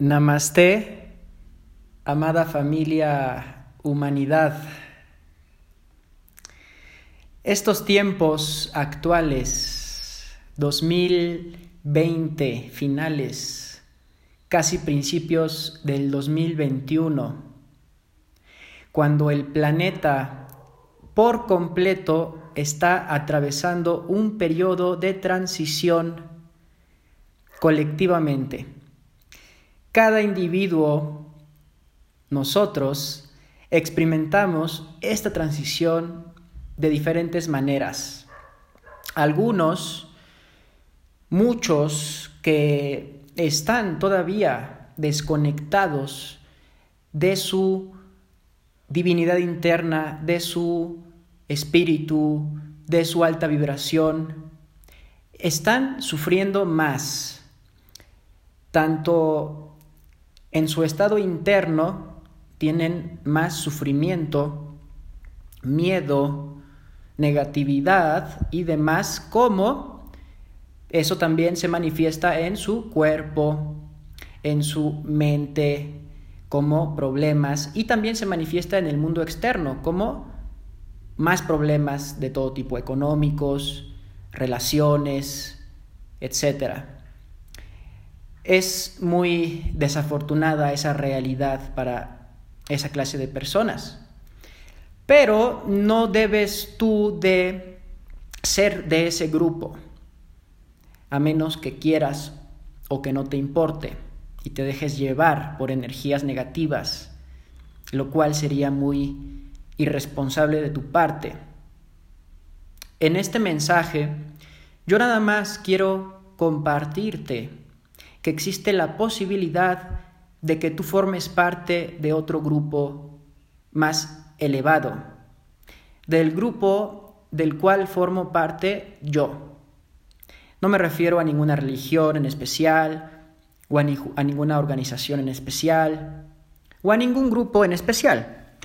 Namaste, amada familia humanidad. Estos tiempos actuales, 2020, finales, casi principios del 2021, cuando el planeta por completo está atravesando un periodo de transición colectivamente cada individuo, nosotros, experimentamos esta transición de diferentes maneras. Algunos, muchos que están todavía desconectados de su divinidad interna, de su espíritu, de su alta vibración, están sufriendo más, tanto en su estado interno tienen más sufrimiento, miedo, negatividad y demás, como eso también se manifiesta en su cuerpo, en su mente, como problemas y también se manifiesta en el mundo externo, como más problemas de todo tipo, económicos, relaciones, etcétera. Es muy desafortunada esa realidad para esa clase de personas. Pero no debes tú de ser de ese grupo, a menos que quieras o que no te importe y te dejes llevar por energías negativas, lo cual sería muy irresponsable de tu parte. En este mensaje, yo nada más quiero compartirte que existe la posibilidad de que tú formes parte de otro grupo más elevado, del grupo del cual formo parte yo. No me refiero a ninguna religión en especial, o a, ninguna organización en especial, o a ningún grupo en especial.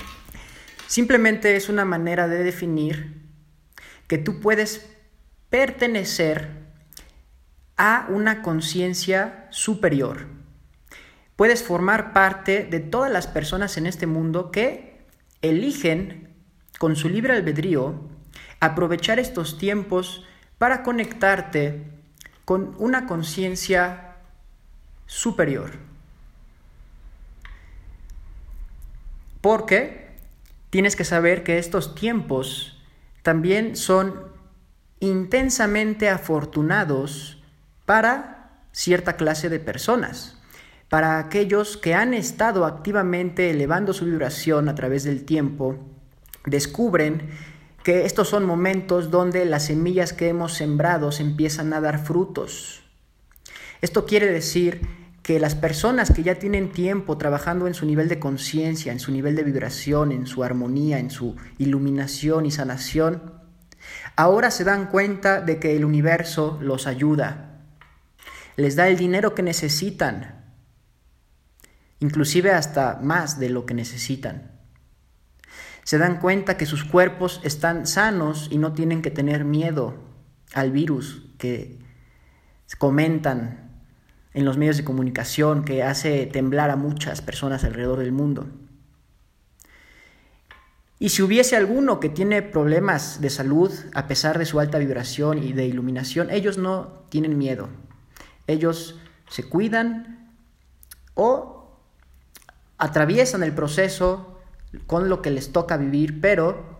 Simplemente es una manera de definir que tú puedes pertenecer a una conciencia superior. Puedes formar parte de todas las personas en este mundo que eligen con su libre albedrío aprovechar estos tiempos para conectarte con una conciencia superior. Porque tienes que saber que estos tiempos también son intensamente afortunados para cierta clase de personas, para aquellos que han estado activamente elevando su vibración a través del tiempo, descubren que estos son momentos donde las semillas que hemos sembrado empiezan a dar frutos. Esto quiere decir que las personas que ya tienen tiempo trabajando en su nivel de conciencia, en su nivel de vibración, en su armonía, en su iluminación y sanación, ahora se dan cuenta de que el universo los ayuda, les da el dinero que necesitan, inclusive hasta más de lo que necesitan. Se dan cuenta que sus cuerpos están sanos y no tienen que tener miedo al virus que comentan en los medios de comunicación que hace temblar a muchas personas alrededor del mundo. Y si hubiese alguno que tiene problemas de salud a pesar de su alta vibración y de iluminación, ellos no tienen miedo. Ellos se cuidan o atraviesan el proceso con lo que les toca vivir, pero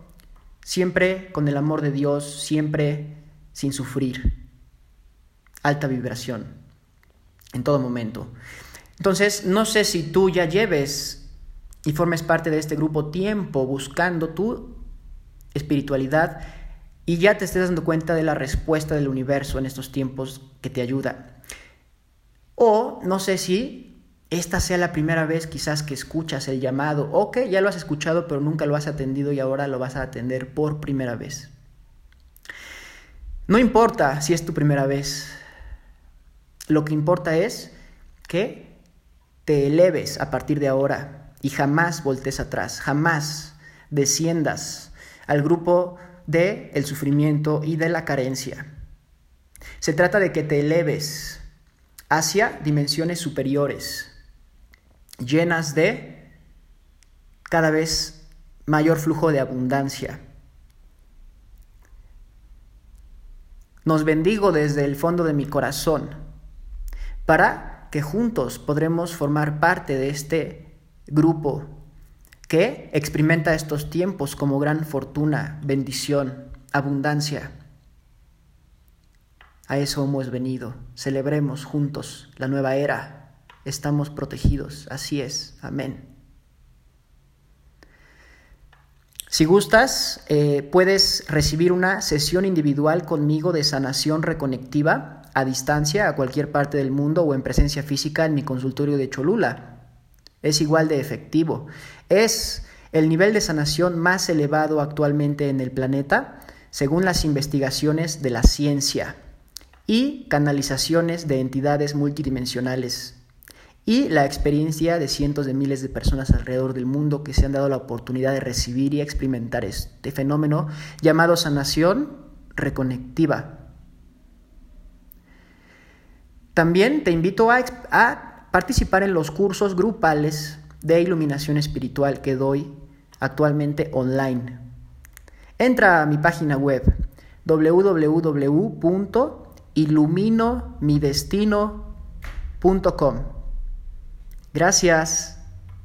siempre con el amor de Dios, siempre sin sufrir. Alta vibración en todo momento. Entonces, no sé si tú ya lleves y formes parte de este grupo tiempo buscando tu espiritualidad y ya te estés dando cuenta de la respuesta del universo en estos tiempos que te ayuda. O no sé si esta sea la primera vez quizás que escuchas el llamado o que ya lo has escuchado pero nunca lo has atendido y ahora lo vas a atender por primera vez. No importa si es tu primera vez, lo que importa es que te eleves a partir de ahora y jamás voltees atrás, jamás desciendas al grupo de el sufrimiento y de la carencia. Se trata de que te eleves hacia dimensiones superiores, llenas de cada vez mayor flujo de abundancia. Nos bendigo desde el fondo de mi corazón para que juntos podremos formar parte de este grupo que experimenta estos tiempos como gran fortuna, bendición, abundancia. A eso hemos venido. Celebremos juntos la nueva era. Estamos protegidos. Así es. Amén. Si gustas, eh, puedes recibir una sesión individual conmigo de sanación reconectiva a distancia a cualquier parte del mundo o en presencia física en mi consultorio de Cholula. Es igual de efectivo. Es el nivel de sanación más elevado actualmente en el planeta, según las investigaciones de la ciencia y canalizaciones de entidades multidimensionales y la experiencia de cientos de miles de personas alrededor del mundo que se han dado la oportunidad de recibir y experimentar este fenómeno llamado sanación reconectiva. También te invito a, participar en los cursos grupales de iluminación espiritual que doy actualmente online. Entra a mi página web www.iluminomidestino.com. Gracias.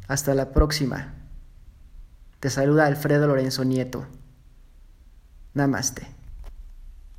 Hasta la próxima. Te saluda Alfredo Lorenzo Nieto. Namaste.